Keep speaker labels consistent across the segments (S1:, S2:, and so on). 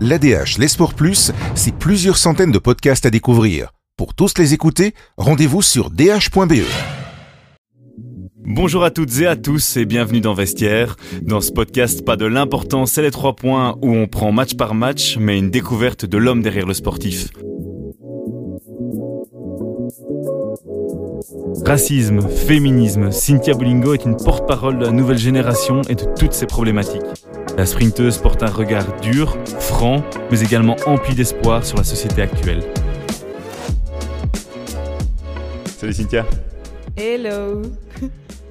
S1: L'ADH, les sports plus, c'est plusieurs centaines de podcasts à découvrir. Pour tous les écouter, rendez-vous sur dh.be.
S2: Bonjour à toutes et à tous et bienvenue dans Vestiaire. Dans ce podcast, pas de l'important, c'est les trois points où on prend match par match, mais une découverte de l'homme derrière le sportif. Racisme, féminisme, Cynthia Bolingo est une porte-parole de la nouvelle génération et de toutes ses problématiques. La sprinteuse porte un regard dur, franc, mais également empli d'espoir sur la société actuelle. Salut Cynthia.
S3: Hello.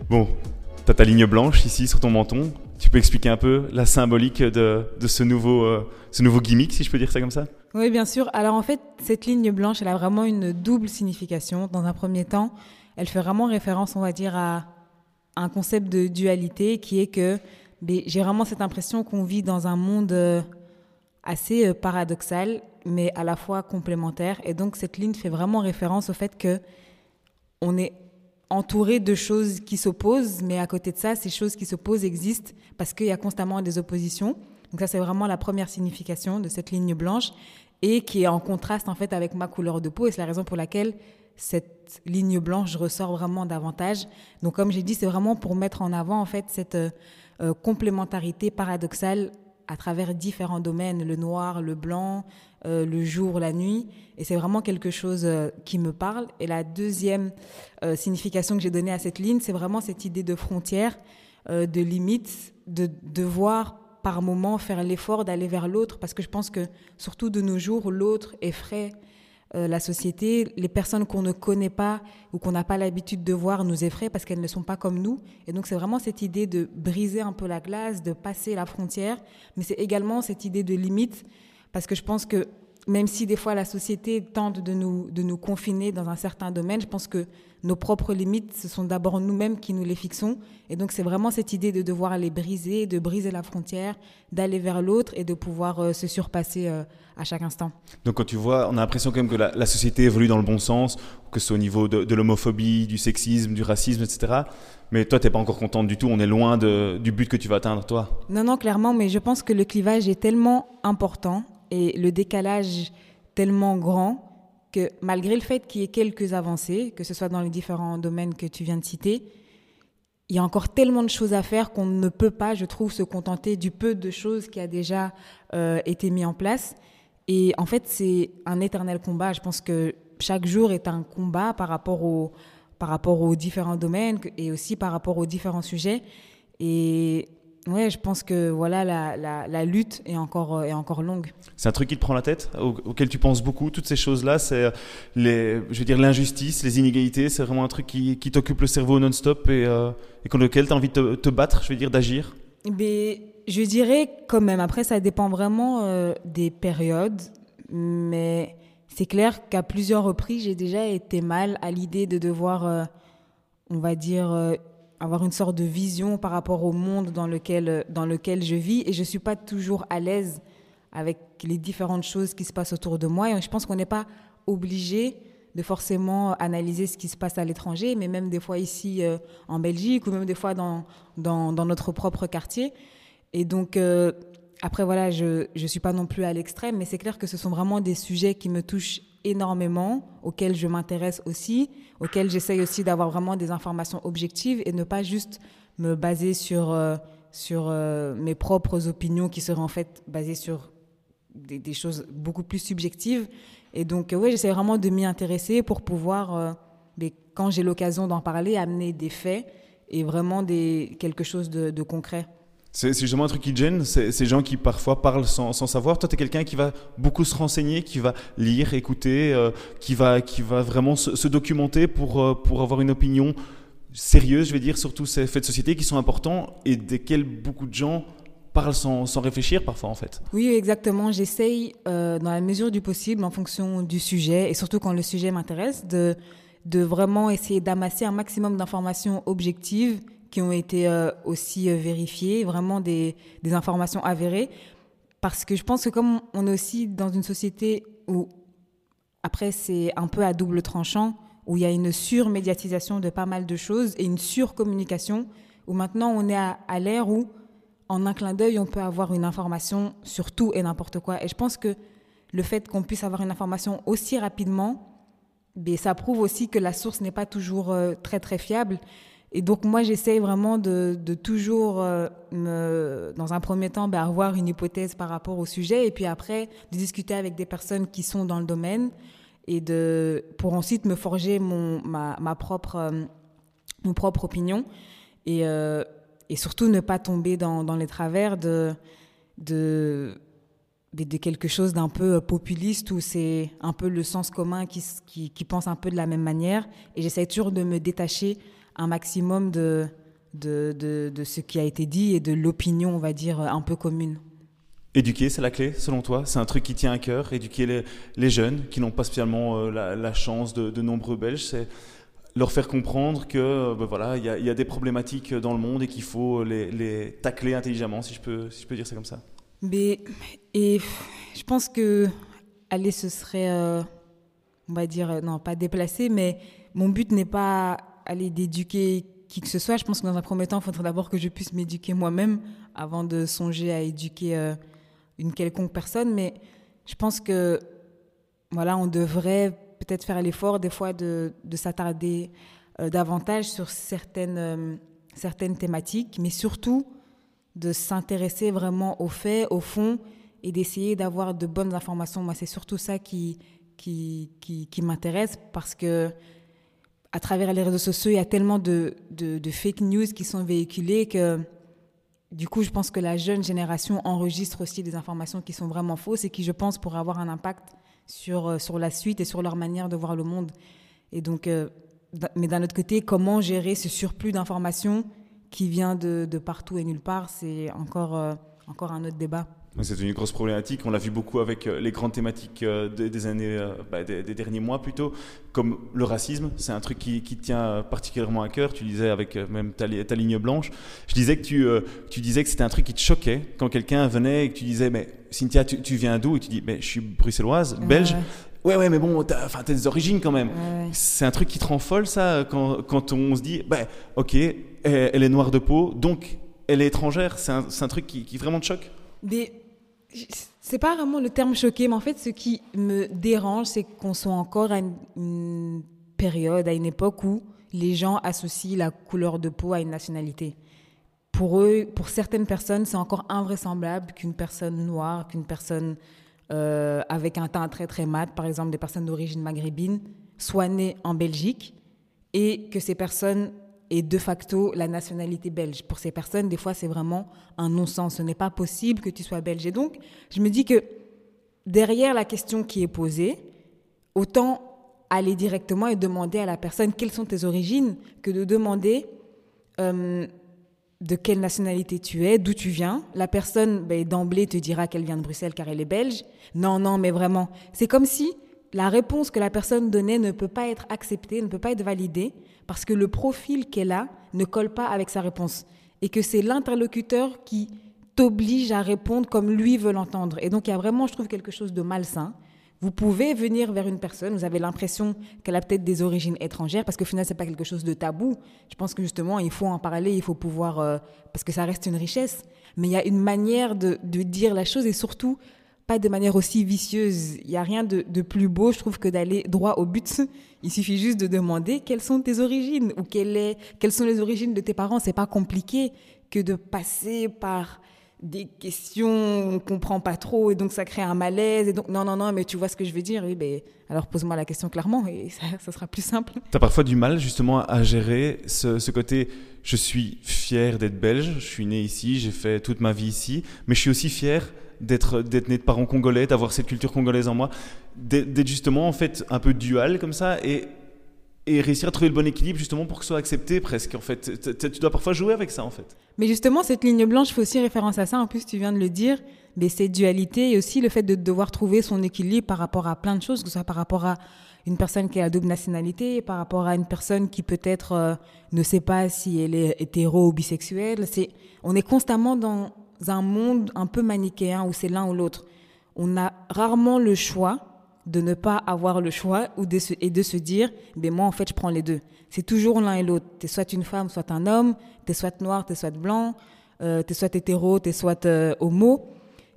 S2: Bon, t'as ta ligne blanche ici sur ton menton. Tu peux expliquer un peu la symbolique de, ce, nouveau, euh, ce nouveau gimmick, si je peux dire ça comme ça?
S3: Oui, bien sûr. Alors en fait, cette ligne blanche, elle a vraiment une double signification. Dans un premier temps, elle fait vraiment référence, on va dire, à un concept de dualité qui est que j'ai vraiment cette impression qu'on vit dans un monde euh, assez euh, paradoxal, mais à la fois complémentaire. Et donc cette ligne fait vraiment référence au fait que on est entouré de choses qui s'opposent, mais à côté de ça, ces choses qui s'opposent existent parce qu'il y a constamment des oppositions. Donc ça, c'est vraiment la première signification de cette ligne blanche et qui est en contraste en fait avec ma couleur de peau. Et c'est la raison pour laquelle cette ligne blanche ressort vraiment davantage. Donc, comme j'ai dit, c'est vraiment pour mettre en avant en fait cette euh, complémentarité paradoxale à travers différents domaines, le noir, le blanc, euh, le jour, la nuit. Et c'est vraiment quelque chose euh, qui me parle. Et la deuxième signification que j'ai donnée à cette ligne, c'est vraiment cette idée de frontière, de limite, de devoir par moment faire l'effort d'aller vers l'autre, parce que je pense que surtout de nos jours, l'autre effraie euh, la société, les personnes qu'on ne connaît pas ou qu'on n'a pas l'habitude de voir nous effraient parce qu'elles ne sont pas comme nous. Et donc c'est vraiment cette idée de briser un peu la glace, de passer la frontière, mais c'est également cette idée de limite parce que je pense que même si des fois la société tente de nous, de nous confiner dans un certain domaine, je pense que nos propres limites, ce sont d'abord nous-mêmes qui nous les fixons. Et donc c'est vraiment cette idée de devoir les briser, de briser la frontière, d'aller vers l'autre et de pouvoir euh, se surpasser euh, à chaque instant.
S2: Donc quand tu vois, on a l'impression quand même que la, société évolue dans le bon sens, que ce soit au niveau de, l'homophobie, du sexisme, du racisme, etc. Mais toi, tu n'es pas encore contente du tout, on est loin de, du but que tu vas atteindre, toi.
S3: Non, non, clairement, mais je pense que le clivage est tellement important et le décalage tellement grand que malgré le fait qu'il y ait quelques avancées, que ce soit dans les différents domaines que tu viens de citer, il y a encore tellement de choses à faire qu'on ne peut pas, je trouve, se contenter du peu de choses qui a déjà euh, été mis en place. Et en fait, c'est un éternel combat. Je pense que chaque jour est un combat par rapport, au, par rapport aux différents domaines et aussi par rapport aux différents sujets. Et Ouais, je pense que voilà, la, la, la, lutte est encore, euh, est encore longue.
S2: C'est un truc qui te prend la tête, auquel tu penses beaucoup, toutes ces choses-là, c'est les, je veux dire l'injustice, les inégalités, c'est vraiment un truc qui, qui t'occupe le cerveau non-stop et, euh, et contre lequel tu as envie de te, battre, je veux dire, d'agir?
S3: Mais Je dirais quand même, après ça dépend vraiment euh, des périodes, mais c'est clair qu'à plusieurs reprises, j'ai déjà été mal à l'idée de devoir, on va dire, avoir une sorte de vision par rapport au monde dans lequel, dans lequel je vis et je ne suis pas toujours à l'aise avec les différentes choses qui se passent autour de moi. Et je pense qu'on n'est pas obligé de forcément analyser ce qui se passe à l'étranger, mais même des fois ici euh, en Belgique ou même des fois dans, dans, dans notre propre quartier. Et donc, euh, après, voilà, je ne suis pas non plus à l'extrême, mais c'est clair que ce sont vraiment des sujets qui me touchent énormément, auxquels je m'intéresse aussi, auxquels j'essaye aussi d'avoir vraiment des informations objectives et ne pas juste me baser sur, euh, sur euh, mes propres opinions qui seraient en fait basées sur des, choses beaucoup plus subjectives. Et donc, euh, oui, j'essaie vraiment de m'y intéresser pour pouvoir, mais quand j'ai l'occasion d'en parler, amener des faits et vraiment des, quelque chose de concret.
S2: C'est justement un truc qui gêne, ces gens qui parfois parlent sans, sans savoir. Toi, tu es quelqu'un qui va beaucoup se renseigner, qui va lire, écouter, euh, qui, va, qui va vraiment se, documenter pour, euh, pour avoir une opinion sérieuse, je vais dire, sur tous ces faits de société qui sont importants et desquels beaucoup de gens parlent sans, sans réfléchir parfois, en fait.
S3: Oui, exactement. J'essaye, euh, dans la mesure du possible, en fonction du sujet, et surtout quand le sujet m'intéresse, de, de vraiment essayer d'amasser un maximum d'informations objectives qui ont été euh, aussi euh, vérifiées, vraiment des, informations avérées. Parce que je pense que comme on est aussi dans une société où, après, c'est un peu à double tranchant, où il y a une surmédiatisation de pas mal de choses et une surcommunication, où maintenant on est à, l'ère où, en un clin d'œil, on peut avoir une information sur tout et n'importe quoi. Et je pense que le fait qu'on puisse avoir une information aussi rapidement, ben, ça prouve aussi que la source n'est pas toujours euh, très très fiable. Et donc moi, j'essaye vraiment de, toujours, euh, dans un premier temps, ben, avoir une hypothèse par rapport au sujet, et puis après, de discuter avec des personnes qui sont dans le domaine, et de, pour ensuite me forger mon, ma, ma propre, euh, mon propre opinion, et, euh, surtout ne pas tomber dans, les travers de, de, de, quelque chose d'un peu populiste, où c'est un peu le sens commun qui, qui, qui pense un peu de la même manière, et j'essaie toujours de me détacher un maximum de, de, de, de, ce qui a été dit et de l'opinion, on va dire, un peu commune.
S2: Éduquer, c'est la clé, selon toi? C'est un truc qui tient à cœur Éduquer les, les jeunes qui n'ont pas spécialement euh, la, la, chance de, de nombreux Belges, c'est leur faire comprendre que euh, ben voilà, il y, y, a des problématiques dans le monde et qu'il faut les, les, tacler intelligemment, si je peux, si je peux dire ça comme ça.
S3: Mais, et je pense que, aller, ce serait, euh, on va dire, non, pas déplacé, mais mon but n'est pas aller d'éduquer qui que ce soit. Je pense que dans un premier temps, il faudrait d'abord que je puisse m'éduquer moi-même avant de songer à éduquer euh, une quelconque personne. Mais je pense que voilà, on devrait peut-être faire l'effort des fois de, de s'attarder euh, davantage sur certaines, euh, certaines thématiques, mais surtout de s'intéresser vraiment aux faits, au fond, et d'essayer d'avoir de bonnes informations. Moi, c'est surtout ça qui, qui, qui, qui m'intéresse parce que à travers les réseaux sociaux, il y a tellement de, fake news qui sont véhiculées que du coup, je pense que la jeune génération enregistre aussi des informations qui sont vraiment fausses et qui, je pense, pourraient avoir un impact sur, sur la suite et sur leur manière de voir le monde. Et donc, euh, mais d'un autre côté, comment gérer ce surplus d'informations qui vient de, de, partout et nulle part, c'est encore, euh, encore un autre débat.
S2: C'est une grosse problématique. On l'a vu beaucoup avec euh, les grandes thématiques euh, des, années, euh, bah, des, des, derniers mois plutôt, comme le racisme. C'est un truc qui, qui, tient particulièrement à cœur. Tu disais avec même ta, ta ligne blanche. Je disais que tu, tu disais que c'était un truc qui te choquait quand quelqu'un venait et que tu disais mais Cynthia, tu, tu viens d'où? Et tu dis mais je suis bruxelloise, belge. Ouais, ouais, mais bon, t'as, des origines quand même.
S3: Ouais.
S2: C'est un truc qui te rend folle, ça, quand, quand on se dit, bah, ok, elle, elle, est noire de peau, donc elle est étrangère. C'est un, un, truc qui, qui vraiment te choque?
S3: Mais c'est pas vraiment le terme choqué, mais en fait, ce qui me dérange, c'est qu'on soit encore à une, période, à une époque où les gens associent la couleur de peau à une nationalité. Pour eux, pour certaines personnes, c'est encore invraisemblable qu'une personne noire, qu'une personne euh, avec un teint très très mat, par exemple des personnes d'origine maghrébine, soit née en Belgique et que ces personnes et de facto la nationalité belge. Pour ces personnes, des fois, c'est vraiment un non-sens. Ce n'est pas possible que tu sois belge. Et donc, je me dis que derrière la question qui est posée, autant aller directement et demander à la personne quelles sont tes origines que de demander euh, de quelle nationalité tu es, d'où tu viens. La personne, ben, d'emblée, te dira qu'elle vient de Bruxelles car elle est belge. Non, non, mais vraiment, c'est comme si la réponse que la personne donnait ne peut pas être acceptée, ne peut pas être validée, parce que le profil qu'elle a ne colle pas avec sa réponse. Et que c'est l'interlocuteur qui t'oblige à répondre comme lui veut l'entendre. Et donc il y a vraiment, je trouve, quelque chose de malsain. Vous pouvez venir vers une personne, vous avez l'impression qu'elle a peut-être des origines étrangères, parce qu'au final, c'est pas quelque chose de tabou. Je pense que justement, il faut en parler, il faut pouvoir, euh, parce que ça reste une richesse. Mais il y a une manière de dire la chose et surtout pas de manière aussi vicieuse. Il n'y a rien de, de, plus beau, je trouve, que d'aller droit au but. Il suffit juste de demander quelles sont tes origines ou quelles sont les origines de tes parents. C'est pas compliqué que de passer par des questions on comprend pas trop et donc ça crée un malaise et donc non non non mais tu vois ce que je veux dire oui ben alors pose-moi la question clairement et ça, ça sera plus simple.
S2: Tu as parfois du mal justement à gérer ce, ce côté je suis fier d'être belge, je suis né ici, j'ai fait toute ma vie ici, mais je suis aussi fier d'être d'être né de parents congolais, d'avoir cette culture congolaise en moi, d'être justement en fait un peu dual comme ça et et réussir à trouver le bon équilibre justement pour que ce soit accepté presque en fait. Tu dois parfois jouer avec ça en fait.
S3: Mais justement cette ligne blanche fait aussi référence à ça. En plus tu viens de le dire mais cette dualité et aussi le fait de devoir trouver son équilibre par rapport à plein de choses que ce soit par rapport à une personne qui a double nationalité par rapport à une personne qui peut-être euh, ne sait pas si elle est hétéro ou bisexuelle. C'est on est constamment dans un monde un peu manichéen où c'est l'un ou l'autre on a rarement le choix de ne pas avoir le choix ou de se, et de se dire, ben moi en fait je prends les deux. C'est toujours l'un et l'autre. T'es soit une femme, soit un homme, t'es soit noir, t'es soit blanc. euh, t'es soit hétéro, t'es soit euh, homo.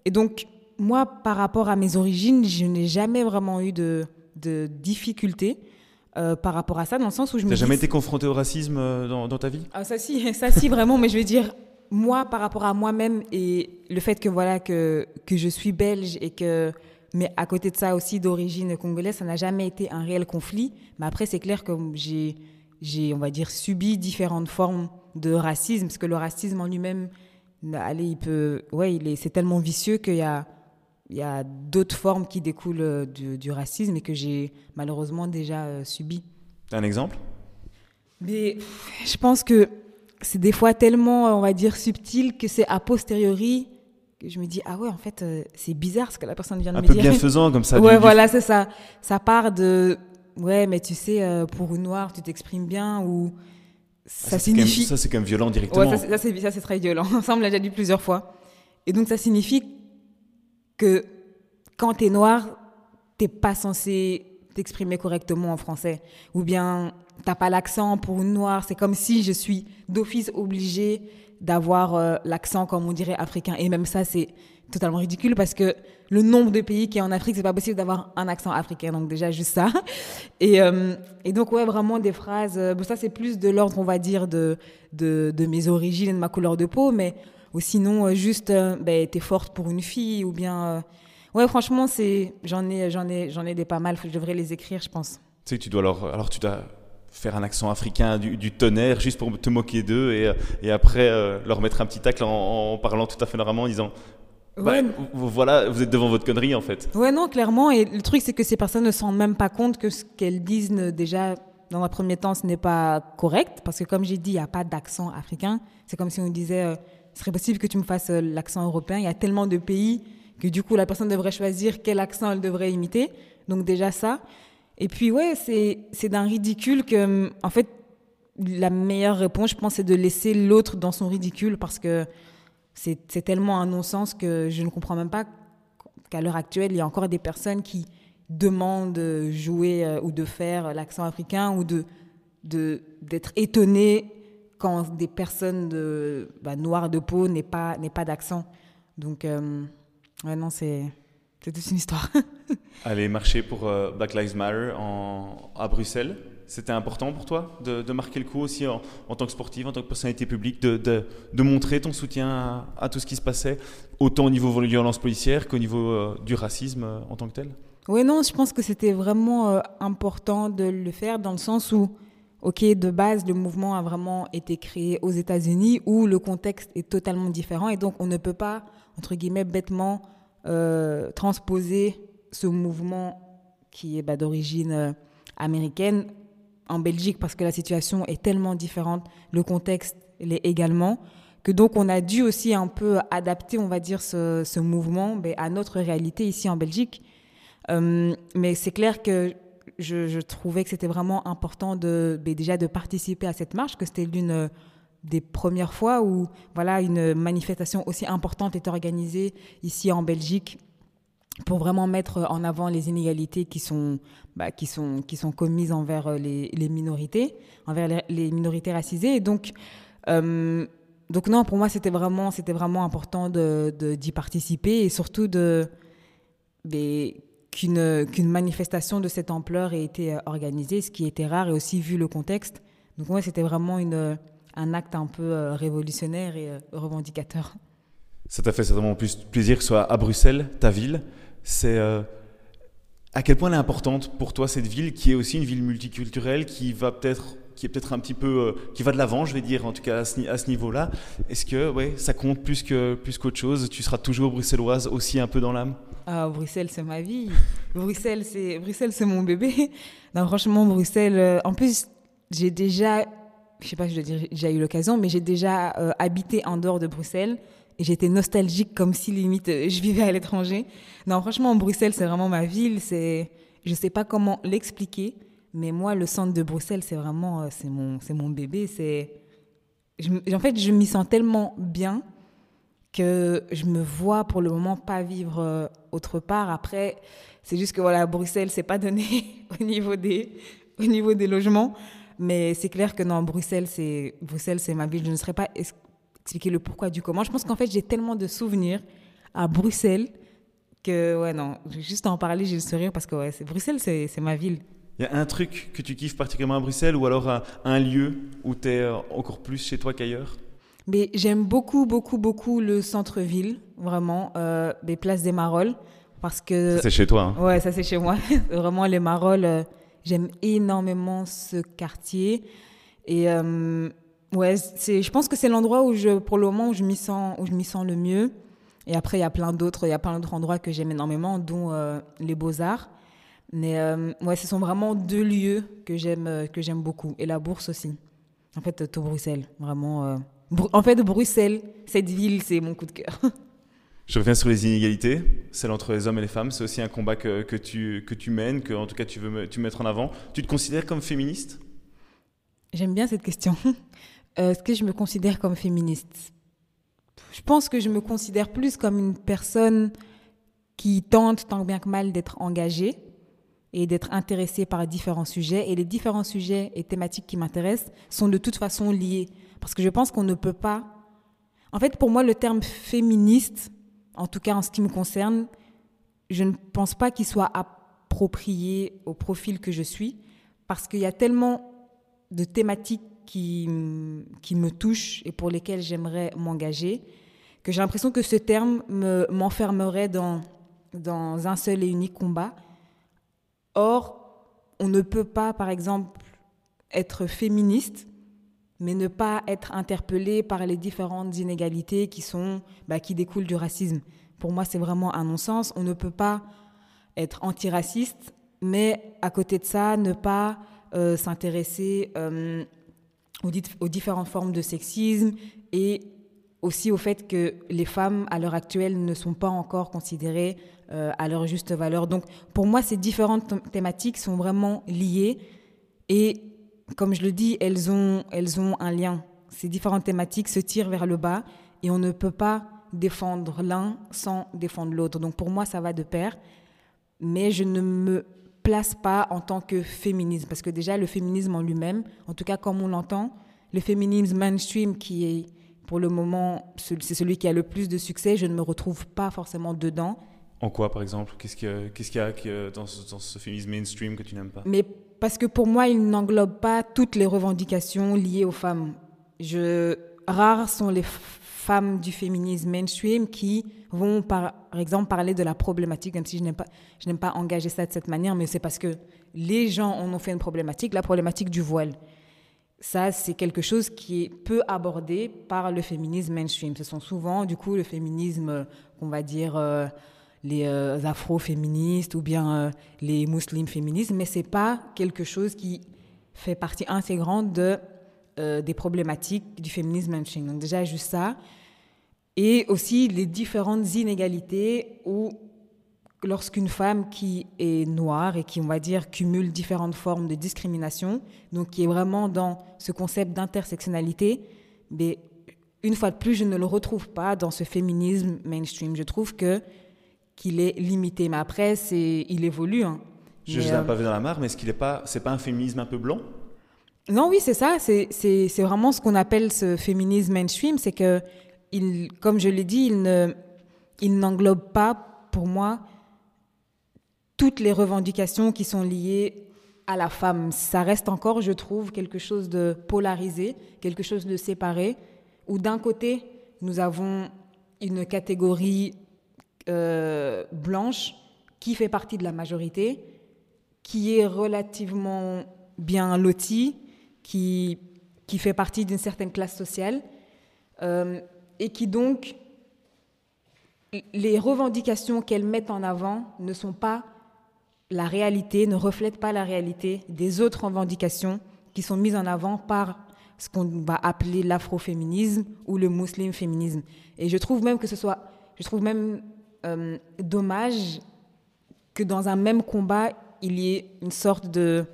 S3: Et donc, moi, par rapport à mes origines, je n'ai jamais vraiment eu de, de difficultés euh, par rapport à ça, dans le sens où je me
S2: T'as jamais été confronté au racisme euh, dans, dans ta vie?
S3: Ah, ça si, ça si vraiment, mais je veux dire, moi, par rapport à moi-même et le fait que voilà que que je suis belge et que mais à côté de ça aussi d'origine congolaise, ça n'a jamais été un réel conflit. Mais après, c'est clair que j'ai j'ai on va dire subi différentes formes de racisme parce que le racisme en lui-même, allez, il peut, ouais, il est, c'est tellement vicieux qu'il y a il y a d'autres formes qui découlent euh, du, du racisme et que j'ai malheureusement déjà euh, subi.
S2: T'as un exemple?
S3: Mais je pense que c'est des fois tellement, on va dire, subtil que c'est a posteriori que je me dis, ah ouais, en fait, euh, c'est bizarre ce que la personne vient de
S2: Un
S3: me
S2: peu
S3: dire.
S2: bienfaisant comme ça.
S3: ouais, voilà, c'est ça. Ça part de, ouais, mais tu sais, euh, pour une noire, tu t'exprimes bien ou ça,
S2: Ah, c'est quand même-
S3: signifie.
S2: ça, c'est quand même violent directement.
S3: Ouais, ça, c'est- ça, ça, très violent. Ça, on me l'a déjà dit plusieurs fois. Et donc, ça signifie que quand t'es noir, t'es pas censé t'exprimer correctement en français. Ou bien, t'as pas l'accent pour une noire. C'est comme si je suis d'office obligée d'avoir euh, l'accent, comme on dirait, africain. Et même ça, c'est totalement ridicule parce que le nombre de pays qui est en Afrique, c'est pas possible d'avoir un accent africain. Donc, déjà, juste ça. Et, euh, et donc, ouais, vraiment des phrases. euh, ça, c'est plus de l'ordre, on va dire, de, de, mes origines et de ma couleur de peau. Mais ou sinon, euh, juste, ben, t'es forte pour une fille. Ou bien. Ouais, franchement, c'est j'en ai, j'en ai, j'en ai des pas mal. Je devrais les écrire, je pense.
S2: Tu sais tu dois alors, alors tu dois faire un accent africain du, du tonnerre juste pour te moquer d'eux et, et après euh, leur mettre un petit tacle en, en parlant tout à fait normalement en disant bah,
S3: Ouais.
S2: voilà vous êtes devant votre connerie en fait.
S3: Ouais, non, clairement. Et le truc, c'est que ces personnes ne se rendent même pas compte que ce qu'elles disent, ne- déjà, dans un premier temps, ce n'est pas correct. Parce que, comme j'ai dit, il n'y a pas d'accent africain. C'est comme si on disait, euh, ce serait possible que tu me fasses euh, l'accent européen. Il y a tellement de pays que, du coup, la personne devrait choisir quel accent elle devrait imiter. Donc, déjà ça. Et puis, ouais, c'est d'un ridicule que, en fait, la meilleure réponse, je pense, c'est de laisser l'autre dans son ridicule parce que c'est tellement un non-sens que je ne comprends même pas qu'à l'heure actuelle, il y a encore des personnes qui demandent de jouer euh, ou de faire l'accent africain ou de de- d'être étonnées quand des personnes de, bah, noires de peau n'aient pas, pas d'accent. Donc, euh, ouais, non, c'est c'est toute une histoire.
S2: Aller marcher pour euh, Black Lives Matter en, à Bruxelles, c'était important pour toi de, de marquer le coup aussi en, en tant que sportive, en tant que personnalité publique, de, de, de montrer ton soutien à, à tout ce qui se passait, autant au niveau de violence policière qu'au niveau euh, du racisme euh, en tant que tel?
S3: Oui, non, je pense que c'était vraiment important de le faire dans le sens où, ok, de base, le mouvement a vraiment été créé aux États-Unis où le contexte est totalement différent et donc on ne peut pas, entre guillemets, bêtement euh, transposer ce mouvement qui est bah, d'origine euh, américaine en Belgique parce que la situation est tellement différente, le contexte l'est également, que donc on a dû aussi un peu adapter, on va dire, ce, mouvement à notre réalité ici en Belgique. Euh, mais c'est clair que je, trouvais que c'était vraiment important de ben, déjà de participer à cette marche, que c'était l'une euh, des premières fois où voilà une manifestation aussi importante est organisée ici en Belgique pour vraiment mettre en avant les inégalités qui sont bah, qui sont qui sont commises envers euh, les, minorités, envers les, minorités racisées. Donc euh, donc non, pour moi c'était vraiment c'était vraiment important de d'y participer et surtout de mais qu'une manifestation de cette ampleur ait été euh, organisée, ce qui était rare et aussi vu le contexte. Donc moi c'était vraiment une un acte un peu euh, révolutionnaire et euh, revendicateur.
S2: Ça t'a fait certainement plus plaisir que ce soit à Bruxelles, ta ville. C'est euh, à quel point elle est importante pour toi cette ville, qui est aussi une ville multiculturelle, qui va peut-être, qui est peut-être un petit peu, euh, qui va de l'avant, je vais dire, en tout cas à ce, niveau-là. Est-ce que, ouais, ça compte plus que plus qu'autre chose? Tu seras toujours bruxelloise aussi un peu dans l'âme?
S3: Ah, Bruxelles, c'est ma vie. Bruxelles, c'est mon bébé. Non, franchement, Bruxelles. euh, en plus, j'ai déjà, je sais pas, si je dois j'ai eu l'occasion, mais j'ai déjà euh, habité en dehors de Bruxelles et j'étais nostalgique comme si limite je vivais à l'étranger. Non, franchement, Bruxelles, c'est vraiment ma ville. C'est, je sais pas comment l'expliquer, mais moi, le centre de Bruxelles, c'est vraiment, euh, c'est mon, c'est mon bébé. C'est, en fait, je m'y sens tellement bien que je me vois pour le moment pas vivre euh, autre part. Après, c'est juste que voilà, Bruxelles, c'est pas donné au niveau des, au niveau des logements, mais c'est clair que non, Bruxelles, c'est Bruxelles, c'est ma ville. Je ne serais pas expliquer le pourquoi du comment. Je pense qu'en fait, j'ai tellement de souvenirs à Bruxelles que, ouais, non, juste en parler, j'ai le sourire parce que, Bruxelles, c'est ma ville.
S2: Il y a un truc que tu kiffes particulièrement à Bruxelles ou alors un, lieu où tu es euh, encore plus chez toi qu'ailleurs?
S3: Mais j'aime beaucoup, beaucoup, beaucoup le centre-ville, vraiment, euh, les places des Marolles. Parce que.
S2: C'est chez toi.
S3: Hein. Ouais, ça c'est chez moi. vraiment, les Marolles, euh, j'aime énormément ce quartier. Et euh, ouais, je pense que c'est l'endroit où je, pour le moment, où je m'y sens, où je m'y sens le mieux. Et après, il y a plein d'autres, il y a plein d'autres endroits que j'aime énormément, dont les Beaux-Arts. Mais ouais, ce sont vraiment deux lieux que j'aime, que j'aime beaucoup. Et la Bourse aussi. En fait, tout Bruxelles, vraiment. En fait, Bruxelles, cette ville, c'est mon coup de cœur.
S2: Je reviens sur les inégalités, celles entre les hommes et les femmes. C'est aussi un combat que, que, tu, que tu mènes, que en tout cas tu veux tu mettre en avant. Tu te considères comme féministe?
S3: J'aime bien cette question. Euh, est-ce que je me considère comme féministe? Je pense que je me considère plus comme une personne qui tente tant bien que mal d'être engagée et d'être intéressée par différents sujets. Et les différents sujets et thématiques qui m'intéressent sont de toute façon liés. Parce que je pense qu'on ne peut pas... En fait, pour moi, le terme féministe, en tout cas en ce qui me concerne, je ne pense pas qu'il soit approprié au profil que je suis, parce qu'il y a tellement de thématiques qui, qui me touchent et pour lesquelles j'aimerais m'engager, que j'ai l'impression que ce terme m'enfermerait dans, dans un seul et unique combat. Or, on ne peut pas, par exemple, être féministe mais ne pas être interpellé par les différentes inégalités qui, sont, bah, qui découlent du racisme. Pour moi, c'est vraiment un non-sens. On ne peut pas être antiraciste, mais à côté de ça, ne pas euh, s'intéresser euh, aux, différentes formes de sexisme et aussi au fait que les femmes, à l'heure actuelle, ne sont pas encore considérées euh, à leur juste valeur. Donc, pour moi, ces différentes thématiques sont vraiment liées et comme je le dis, elles ont, elles ont un lien. Ces différentes thématiques se tirent vers le bas et on ne peut pas défendre l'un sans défendre l'autre. Donc pour moi, ça va de pair. Mais je ne me place pas en tant que féminisme, parce que déjà le féminisme en lui-même, en tout cas comme on l'entend, le féminisme mainstream qui est pour le moment, c'est celui qui a le plus de succès, je ne me retrouve pas forcément dedans.
S2: En quoi, par exemple? Qu'est-ce qu'il y a, y a dans, ce, dans, ce, féminisme mainstream que tu n'aimes pas?
S3: Mais parce que pour moi, il n'englobe pas toutes les revendications liées aux femmes. Je, rares sont les femmes du féminisme mainstream qui vont, par exemple, parler de la problématique, même si je n'aime pas, je n'aime pas engager ça de cette manière, mais c'est parce que les gens en ont fait une problématique, la problématique du voile. Ça, c'est quelque chose qui est peu abordé par le féminisme mainstream. Ce sont souvent, du coup, le féminisme, qu'on va dire, euh, les euh, afro-féministes ou bien euh, les musulmans féministes, mais c'est pas quelque chose qui fait partie intégrante de, euh, des problématiques du féminisme mainstream. Donc déjà juste ça. Et aussi les différentes inégalités où lorsqu'une femme qui est noire et qui, on va dire, cumule différentes formes de discrimination, donc qui est vraiment dans ce concept d'intersectionnalité, mais une fois de plus, je ne le retrouve pas dans ce féminisme mainstream. Je trouve que qu'il est limité. Mais après, c'est, il évolue. Hein.
S2: Je n'ai pas vu dans la mare, mais est-ce qu'il n'est pas, c'est pas un féminisme un peu blanc?
S3: Non, oui, c'est ça. C'est, c'est, c'est vraiment ce qu'on appelle ce féminisme mainstream. C'est que, il, comme je l'ai dit, il, ne, il n'englobe pas, pour moi, toutes les revendications qui sont liées à la femme. Ça reste encore, je trouve, quelque chose de polarisé, quelque chose de séparé, où d'un côté, nous avons une catégorie euh, blanche qui fait partie de la majorité, qui est relativement bien lotie, qui, fait partie d'une certaine classe sociale, euh, et qui donc, les revendications qu'elle met en avant ne sont pas la réalité, ne reflètent pas la réalité des autres revendications qui sont mises en avant par ce qu'on va appeler l'afroféminisme ou le musulman féminisme. Et je trouve même que ce soit, je trouve même euh, dommage que dans un même combat, il y ait une sorte de,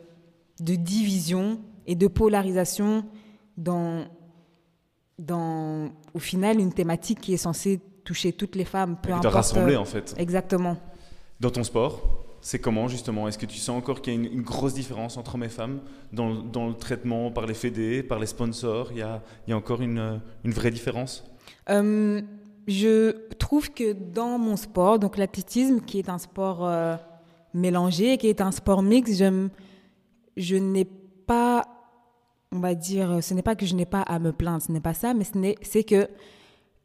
S3: de division et de polarisation dans, dans, au final, une thématique qui est censée toucher toutes les femmes,
S2: peu importe. rassembler, en fait.
S3: Exactement.
S2: Dans ton sport, C'est comment justement? Est-ce que tu sens encore qu'il y a une, grosse différence entre hommes et femmes dans, le traitement par les fédés, par les sponsors? Il y, a, il y a, encore une, vraie différence?
S3: Je trouve que dans mon sport, donc l'athlétisme, qui est un sport euh, mélangé, qui est un sport mixte, je, n'ai pas, on va dire, ce n'est pas que je n'ai pas à me plaindre, ce n'est pas ça, mais c'est que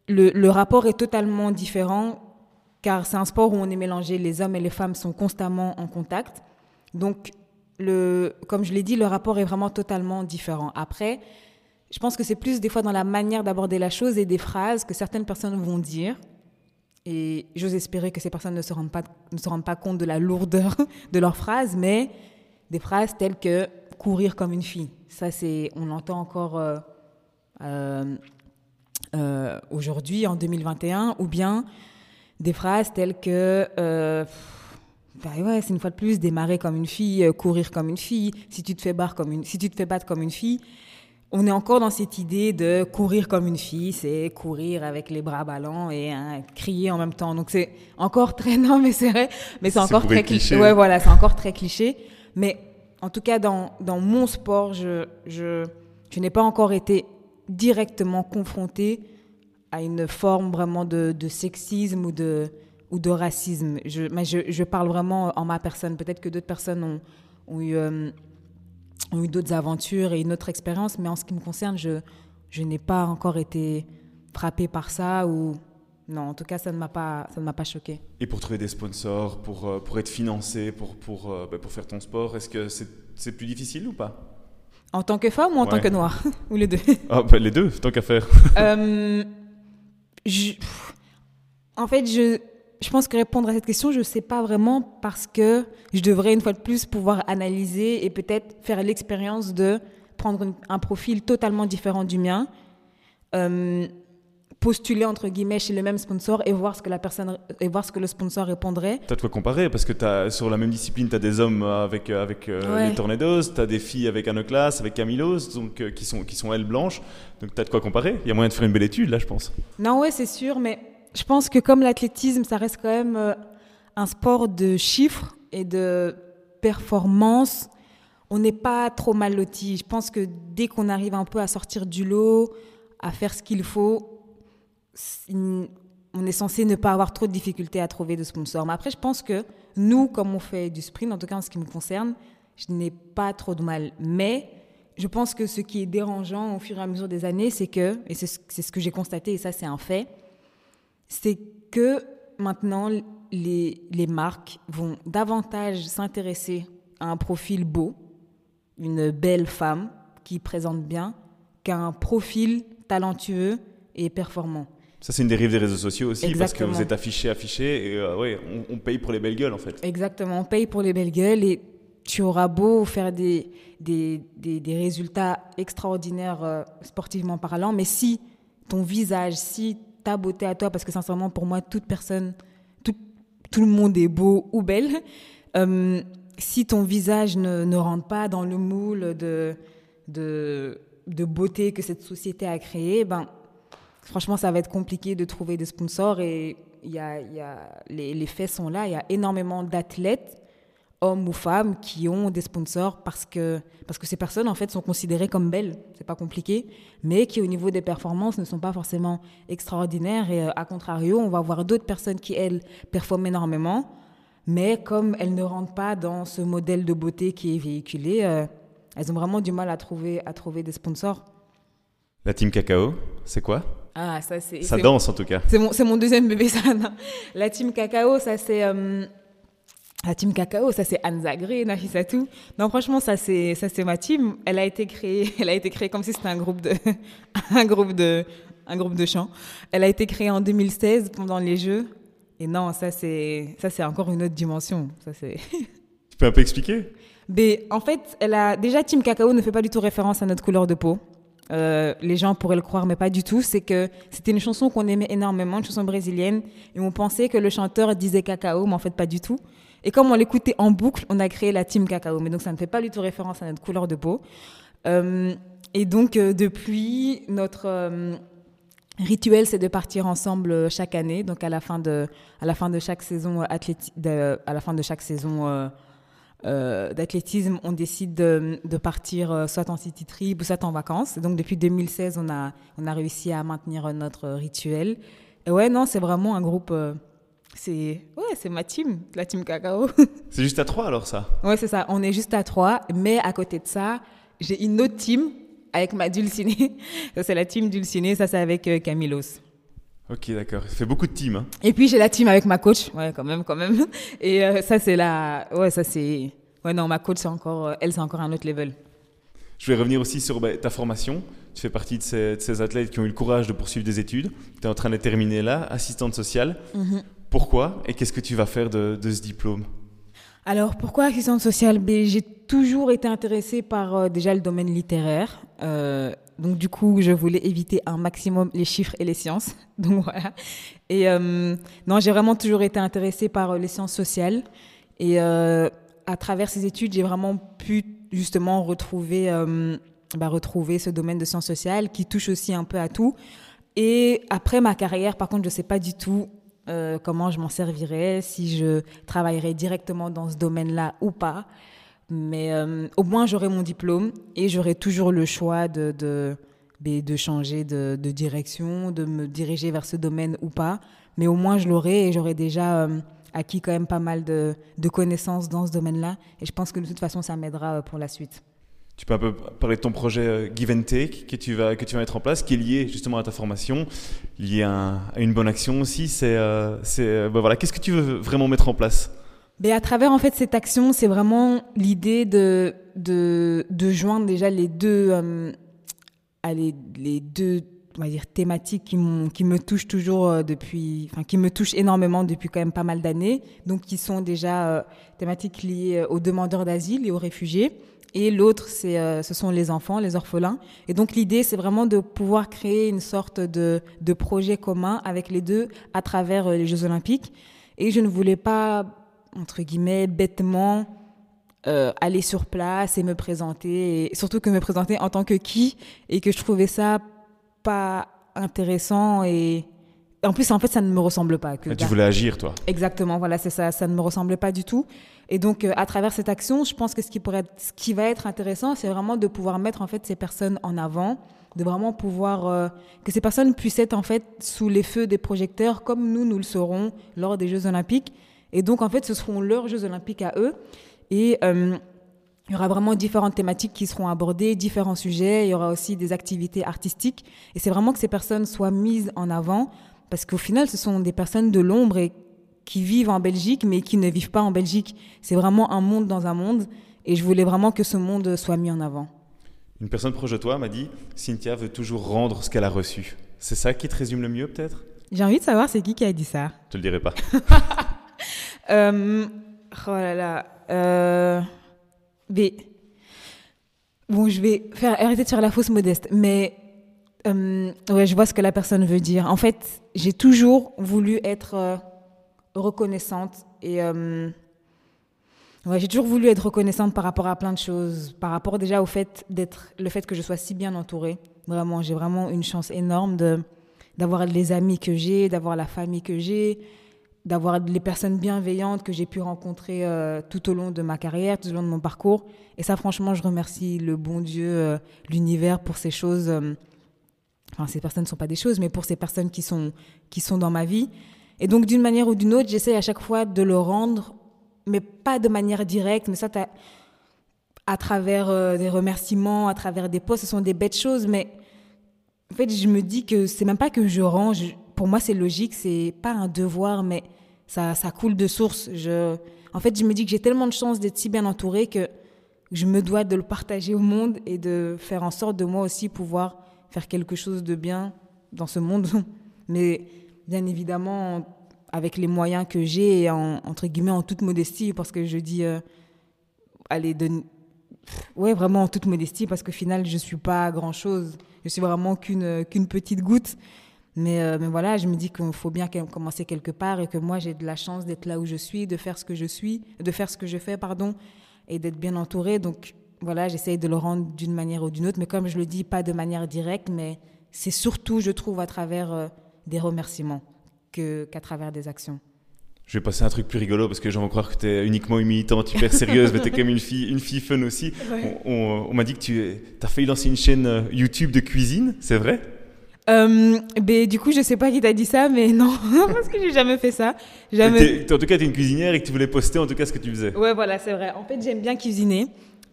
S3: le rapport est totalement différent car c'est un sport où on est mélangé, les hommes et les femmes sont constamment en contact. Donc, comme je l'ai dit, le rapport est vraiment totalement différent. Après, je pense que c'est plus des fois dans la manière d'aborder la chose et des phrases que certaines personnes vont dire. Et j'ose espérer que ces personnes ne se rendent pas, ne se rendent pas compte de la lourdeur de leurs phrases, mais des phrases telles que courir comme une fille. Ça, c'est, on l'entend encore euh, euh, euh, aujourd'hui, en 2021, ou bien des phrases telles que euh, bah ouais, c'est une fois de plus démarrer comme une fille, euh, courir comme une fille. Si tu te fais battre comme une, si tu te fais battre comme une fille, on est encore dans cette idée de courir comme une fille, c'est courir avec les bras ballants et hein, crier en même temps. Donc c'est encore très non, mais c'est vrai, mais c'est encore très cliché. Ouais, voilà, c'est encore très cliché. Mais en tout cas, dans, dans mon sport, je, je, je n'ai pas encore été directement confrontée à une forme vraiment de, de sexisme ou de, ou de racisme. Je, mais je, je, parle vraiment en ma personne. Peut-être que d'autres personnes ont, ont eu, euh, ont eu d'autres aventures et une autre expérience, mais en ce qui me concerne, je, je n'ai pas encore été frappée par ça ou non, en tout cas, ça ne m'a pas, ça ne m'a pas choqué.
S2: Et pour trouver des sponsors, pour, euh, pour être financé, pour, pour, euh, bah, pour faire ton sport, est-ce que c'est, c'est plus difficile ou pas?
S3: En tant que femme ou en tant que noire? Ou les deux?
S2: Bah, Les deux, tant qu'à faire.
S3: en fait, je, je pense que répondre à cette question, je ne sais pas vraiment parce que je devrais une fois de plus pouvoir analyser et peut-être faire l'expérience de prendre un profil totalement différent du mien, euh, postuler entre guillemets chez le même sponsor et voir ce que la personne et voir ce que le sponsor répondrait.
S2: Tu as de quoi comparer parce que as, sur la même discipline, tu as des hommes avec avec euh, les Tornadoes, tu as des filles avec Anoclas, avec Camilos donc euh, qui sont qui sont elles blanches. Donc tu as de quoi comparer. Il y a moyen de faire une belle étude là, je pense.
S3: Non, ouais, c'est sûr, mais je pense que comme l'athlétisme, ça reste quand même euh, un sport de chiffres et de performance. On n'est pas trop mal loti. Je pense que dès qu'on arrive un peu à sortir du lot, à faire ce qu'il faut, on est censé ne pas avoir trop de difficultés à trouver de sponsors. Mais après, je pense que nous, comme on fait du sprint, en tout cas en ce qui me concerne, je n'ai pas trop de mal. Mais je pense que ce qui est dérangeant au fur et à mesure des années, c'est que, et c'est ce que j'ai constaté, et ça c'est un fait, c'est que maintenant les, les marques vont davantage s'intéresser à un profil beau, une belle femme qui présente bien, qu'à un profil talentueux et performant.
S2: Ça, c'est une dérive des réseaux sociaux aussi, parce que vous êtes affiché, affiché, et euh, ouais, on, paye pour les belles gueules, en fait.
S3: Exactement, on paye pour les belles gueules, et tu auras beau faire des, des, des, résultats extraordinaires euh, sportivement parlant, mais si ton visage, si ta beauté à toi, parce que sincèrement, pour moi, toute personne, tout, tout le monde est beau ou belle, euh, si ton visage ne, ne rentre pas dans le moule de, de, de beauté que cette société a créé, ben franchement, ça va être compliqué de trouver des sponsors et y a, les, faits sont là. Il y a énormément d'athlètes, hommes ou femmes, qui ont des sponsors parce que, parce que ces personnes, en fait, sont considérées comme belles. C'est pas compliqué, mais qui, au niveau des performances, ne sont pas forcément extraordinaires. Et euh, à contrario, on va voir d'autres personnes qui, elles, performent énormément, mais comme elles ne rentrent pas dans ce modèle de beauté qui est véhiculé, euh, elles ont vraiment du mal à trouver, à trouver des sponsors.
S2: La team cacao, c'est quoi?
S3: Ah, ça c'est.
S2: Ça danse en tout cas.
S3: C'est mon, mon, deuxième bébé, ça. La team cacao, ça c'est. Euh, la team cacao, ça c'est Anne Zagré, Nafisatou. Non, franchement, ça c'est ça c'est ma team. Elle a été créée, elle a été créée comme si c'était un groupe de un groupe de un groupe de chant. Elle a été créée en 2016 pendant les Jeux. Et non, ça c'est ça c'est encore une autre dimension. Ça c'est.
S2: Tu peux un peu expliquer?
S3: Mais en fait, elle a déjà Team Cacao ne fait pas du tout référence à notre couleur de peau. Euh, les gens pourraient le croire, mais pas du tout. C'est que c'était une chanson qu'on aimait énormément, une chanson brésilienne, et on pensait que le chanteur disait cacao, mais en fait pas du tout. Et comme on l'écoutait en boucle, on a créé la team cacao. Mais donc ça ne fait pas du tout référence à notre couleur de peau. Euh, et donc euh, depuis, notre rituel, c'est de partir ensemble chaque année. Donc à la fin de, à la fin de chaque saison athléti- de, à la fin de chaque saison euh, euh, d'athlétisme, on décide de, de partir euh, soit en city trip ou soit en vacances. Donc depuis 2016, on a, on a réussi à maintenir notre rituel. Et ouais, non, c'est vraiment un groupe. euh, c'est ouais, c'est ma team, la team cacao.
S2: C'est juste à trois alors ça?
S3: Ouais, c'est ça. On est juste à trois, mais à côté de ça, j'ai une autre team avec ma dulcinée. Ça c'est la team dulcinée, ça c'est avec euh, Camilos.
S2: Ok, d'accord. Ça fait beaucoup de teams. hein.
S3: Et puis j'ai la team avec ma coach, ouais, quand même, quand même. Et euh, ça c'est la, ouais, ça c'est, ouais, non, ma coach c'est encore, euh, elle c'est encore un autre level.
S2: Je vais revenir aussi sur bah, ta formation. Tu fais partie de ces, de ces athlètes qui ont eu le courage de poursuivre des études. Tu es en train de terminer là, assistante sociale. Pourquoi et qu'est-ce que tu vas faire de, de ce diplôme?
S3: Alors pourquoi assistante sociale? Ben, J'ai toujours été intéressée par euh, déjà le domaine littéraire. Euh, donc du coup, je voulais éviter un maximum les chiffres et les sciences. Donc voilà. Et euh, non, j'ai vraiment toujours été intéressée par euh, les sciences sociales. Et euh, à travers ces études, j'ai vraiment pu justement retrouver, bah, retrouver ce domaine de sciences sociales qui touche aussi un peu à tout. Et après ma carrière, par contre, je ne sais pas du tout comment je m'en servirais, si je travaillerais directement dans ce domaine-là ou pas. Mais euh, au moins, j'aurai mon diplôme et j'aurai toujours le choix de, de, de, de changer de, direction, de me diriger vers ce domaine ou pas. Mais au moins, je l'aurai et j'aurai déjà euh, acquis quand même pas mal de, de connaissances dans ce domaine-là. Et je pense que de toute façon, ça m'aidera euh, pour la suite.
S2: Tu peux un peu parler de ton projet Give and Take que tu vas, que tu vas mettre en place, qui est lié justement à ta formation, lié à, un- à une bonne action aussi. C'est, c'est, bah voilà, qu'est-ce que tu veux vraiment mettre en place?
S3: Mais à travers en fait cette action, c'est vraiment l'idée de, de, de joindre déjà les deux, euh, allez, les deux on va dire, thématiques qui, qui me touchent toujours euh, depuis, enfin qui me touchent énormément depuis quand même pas mal d'années, donc qui sont déjà euh, thématiques liées aux demandeurs d'asile et aux réfugiés. Et l'autre, c'est, ce sont les enfants, les orphelins. Et donc l'idée, c'est vraiment de pouvoir créer une sorte de, de projet commun avec les deux à travers les Jeux Olympiques. Et je ne voulais pas, entre guillemets, bêtement euh, aller sur place et me présenter, et surtout que me présenter en tant que qui, et que je trouvais ça pas intéressant et en plus en fait ça ne me ressemble pas. Que
S2: Ah, Tu voulais agir, toi.
S3: Exactement, voilà, c'est ça, ça ne me ressemblait pas du tout. Et donc, euh, à travers cette action, je pense que ce qui, pourrait être- ce qui va être intéressant, c'est vraiment de pouvoir mettre en fait ces personnes en avant, de vraiment pouvoir euh, que ces personnes puissent être en fait sous les feux des projecteurs, comme nous nous le serons lors des Jeux Olympiques. Et donc, en fait, ce seront leurs Jeux Olympiques à eux. Et euh, il y aura vraiment différentes thématiques qui seront abordées, différents sujets. Il y aura aussi des activités artistiques. Et c'est vraiment que ces personnes soient mises en avant, parce qu'au final, ce sont des personnes de l'ombre et qui vivent en Belgique, mais qui ne vivent pas en Belgique. C'est vraiment un monde dans un monde. Et je voulais vraiment que ce monde soit mis en avant.
S2: Une personne proche de toi m'a dit Cynthia veut toujours rendre ce qu'elle a reçu. C'est ça qui te résume le mieux, peut-être?
S3: J'ai envie de savoir c'est qui qui a dit ça?
S2: Je te le dirai pas.
S3: Euh, oh. Euh, bon, je vais faire, arrêter de faire la fausse modeste, mais euh, je vois ce que la personne veut dire. En fait, j'ai toujours voulu être euh, reconnaissante et j'ai toujours voulu être reconnaissante par rapport à plein de choses, par rapport déjà au fait d'être, le fait que je sois si bien entourée. Vraiment, j'ai vraiment une chance énorme d'avoir les amis que j'ai, d'avoir la famille que j'ai, d'avoir les personnes bienveillantes que j'ai pu rencontrer euh, tout au long de ma carrière, tout au long de mon parcours. Et ça, franchement, je remercie le bon Dieu, euh, l'univers pour ces choses. euh, enfin, ces personnes ne sont pas des choses, mais pour ces personnes qui sont, qui sont dans ma vie. Et donc, d'une manière ou d'une autre, j'essaie à chaque fois de le rendre, mais pas de manière directe, mais ça, à travers des remerciements, à travers des posts, ce sont des bêtes choses, mais en fait, je me dis que c'est même pas que je rends. pour moi, c'est logique. C'est pas un devoir, mais ça, ça coule de source. En fait, je me dis que j'ai tellement de chance d'être si bien entourée que je me dois de le partager au monde et de faire en sorte de moi aussi pouvoir faire quelque chose de bien dans ce monde. Mais bien évidemment, avec les moyens que j'ai en, entre guillemets en toute modestie, parce que je dis, euh, allez, ouais, vraiment en toute modestie, parce qu'au final, je suis pas grand chose. Je suis vraiment qu'une qu'une petite goutte. Mais, euh, mais voilà, je me dis qu'il faut bien commencer quelque part et que moi, j'ai de la chance d'être là où je suis, de faire ce que je suis, de faire ce que je fais, pardon, et d'être bien entourée. Donc voilà, j'essaye de le rendre d'une manière ou d'une autre. Mais comme je le dis, pas de manière directe, mais c'est surtout, je trouve, à travers euh, des remerciements qu'à travers des actions.
S2: Je vais passer un truc plus rigolo parce que j'en vais croire que tu es uniquement une militante hyper sérieuse, mais tu es quand même une fille, une fille fun aussi. On, on- on m'a dit que tu as failli lancer une chaîne euh, YouTube de cuisine, c'est vrai?
S3: Euh, ben, du coup, je sais pas qui t'a dit ça, mais non, parce que j'ai jamais fait ça. Jamais.
S2: En tout cas, tu es une cuisinière et que tu voulais poster en tout cas ce que tu faisais.
S3: Ouais, voilà, c'est vrai. En fait, j'aime bien cuisiner.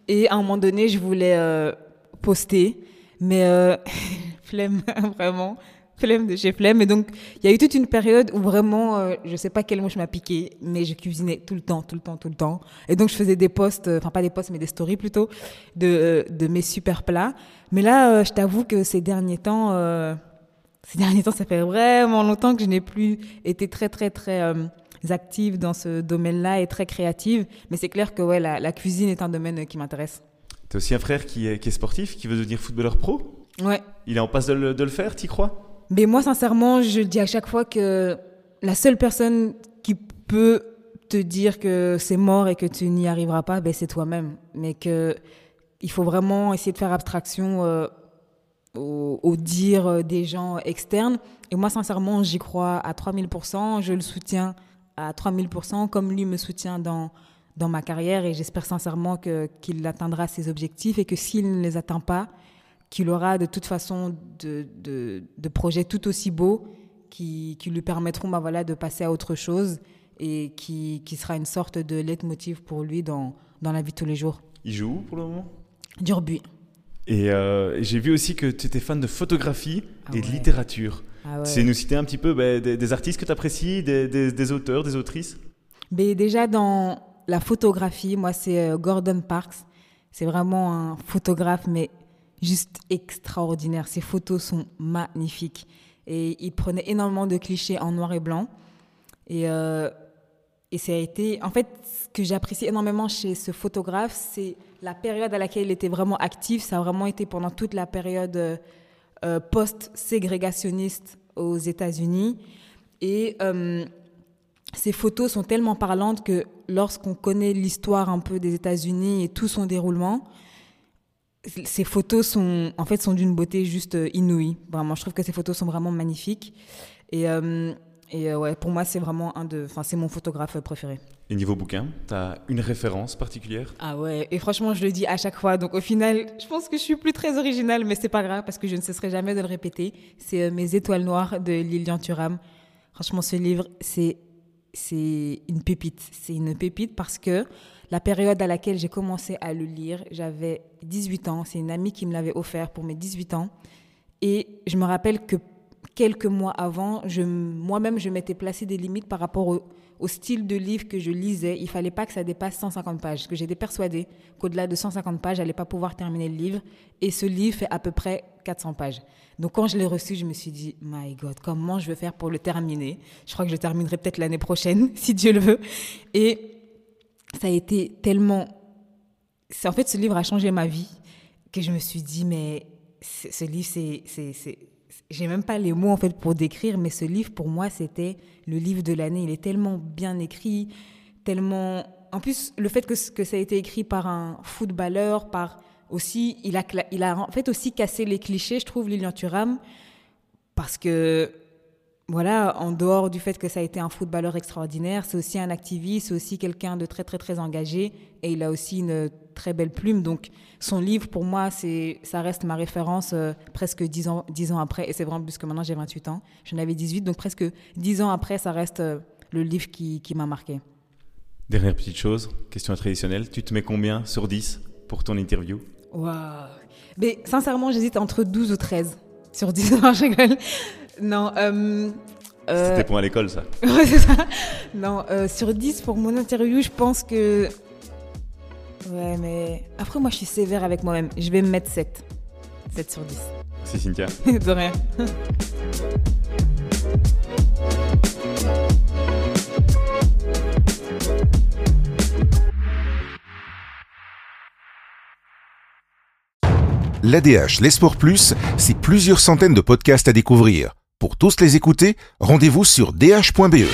S3: Et à un moment donné, je voulais euh, poster. Mais euh, flemme, vraiment. Flemme de chez flemme. Et donc, il y a eu toute une période où vraiment, euh, je sais pas quelle mouche m'a piqué, mais je cuisinais tout le temps, tout le temps, tout le temps. Et donc, je faisais des posts, euh, enfin, pas des posts, mais des stories plutôt, de, euh, de mes super plats. Mais là, euh, je t'avoue que ces derniers temps, ces derniers temps, ça fait vraiment longtemps que je n'ai plus été très, très, très active dans ce domaine-là et très créative. Mais c'est clair que ouais, la, la cuisine est un domaine qui m'intéresse.
S2: Tu as aussi un frère qui est, qui est sportif, qui veut devenir footballeur pro?
S3: Ouais.
S2: Il est en passe de le, de le faire, t'y crois?
S3: Mais moi, sincèrement, je dis à chaque fois que la seule personne qui peut te dire que c'est mort et que tu n'y arriveras pas, ben, c'est toi-même. Mais que il faut vraiment essayer de faire abstraction euh, au, dire euh, des gens externes. Et moi, sincèrement, j'y crois à 3000%. Je le soutiens à 3000%, comme lui me soutient dans, dans ma carrière. Et j'espère sincèrement qu'il atteindra ses objectifs et que s'il ne les atteint pas, qu'il aura de toute façon de, de, de projets tout aussi beaux qui, qui lui permettront bah, voilà, de passer à autre chose et qui, qui sera une sorte de leitmotiv pour lui dans, dans la vie de tous les jours.
S2: Il joue où pour le moment?
S3: Durbuy.
S2: Et euh, j'ai vu aussi que tu étais fan de photographie
S3: Ah
S2: et de littérature.
S3: Ah ouais.
S2: Sais nous citer un petit peu bah, des, des artistes que tu apprécies, des, des- des auteurs, des autrices?
S3: Mais déjà dans la photographie, moi c'est euh, Gordon Parks. C'est vraiment un photographe, mais juste extraordinaire. Ses photos sont magnifiques. Et il prenait énormément de clichés en noir et blanc. Et, euh, et ça a été. En fait, ce que j'apprécie énormément chez ce photographe, c'est la période à laquelle il était vraiment actif. Ça a vraiment été pendant toute la période euh, post-ségrégationniste aux États-Unis. Et. euh, ces photos sont tellement parlantes que lorsqu'on connaît l'histoire un peu des États-Unis et tout son déroulement, ces photos sont en fait sont d'une beauté juste euh, inouïe. Vraiment, je trouve que ces photos sont vraiment magnifiques. Et, euh, et euh, ouais, pour moi, c'est vraiment un de, enfin, c'est mon photographe préféré.
S2: Et niveau bouquin, tu as une référence particulière?
S3: Ah ouais, et franchement, je le dis à chaque fois. Donc au final, je pense que je suis plus très originale, mais c'est pas grave parce que je ne cesserai jamais de le répéter. C'est euh, Mes étoiles noires de Lilian Thuram. Franchement, ce livre, c'est c'est une pépite. C'est une pépite parce que la période à laquelle j'ai commencé à le lire, j'avais 18 ans. C'est une amie qui me l'avait offert pour mes 18 ans. Et je me rappelle que quelques mois avant, moi-même, je m'étais placé des limites par rapport au, au style de livre que je lisais. Il fallait pas que ça dépasse 150 pages. Parce que j'étais persuadée qu'au-delà de 150 pages, j'allais pas pouvoir terminer le livre. Et ce livre fait à peu près 400 pages. Donc quand je l'ai reçu, je me suis dit, my God, comment je vais faire pour le terminer? Je crois que je terminerai peut-être l'année prochaine, si Dieu le veut. Et ça a été tellement... En fait, ce livre a changé ma vie que je me suis dit, mais ce livre, c'est... J'ai même pas les mots en fait pour décrire, mais ce livre pour moi c'était le livre de l'année. Il est tellement bien écrit, tellement. En plus, le fait que, que ça a été écrit par un footballeur, par aussi, il a en fait aussi cassé les clichés, je trouve, Lilian Thuram, parce que voilà, en dehors du fait que ça a été un footballeur extraordinaire, c'est aussi un activiste, c'est aussi quelqu'un de très très très engagé et il a aussi une très belle plume. Donc son livre pour moi, c'est ça reste ma référence euh, presque dix ans dix ans après et c'est vraiment plus que maintenant j'ai 28 ans, j'en avais 18 donc presque dix ans après ça reste euh, le livre qui, qui m'a marqué.
S2: Dernière petite chose, question traditionnelle, tu te mets combien sur 10 pour ton interview?
S3: Waouh. Mais sincèrement, j'hésite entre 12 ou 13 sur 10 non, je rigole. Non, euh, euh,
S2: C'était pour à l'école ça.
S3: Ouais, c'est ça. Non, euh, sur 10 pour mon interview, je pense que. Ouais, mais. Après, moi, je suis sévère avec moi-même. Je vais me mettre 7. 7 sur 10.
S2: C'est Cynthia.
S3: De rien.
S1: L'ADH, les Sports Plus, c'est plusieurs centaines de podcasts à découvrir. Pour tous les écouter, rendez-vous sur dh.be.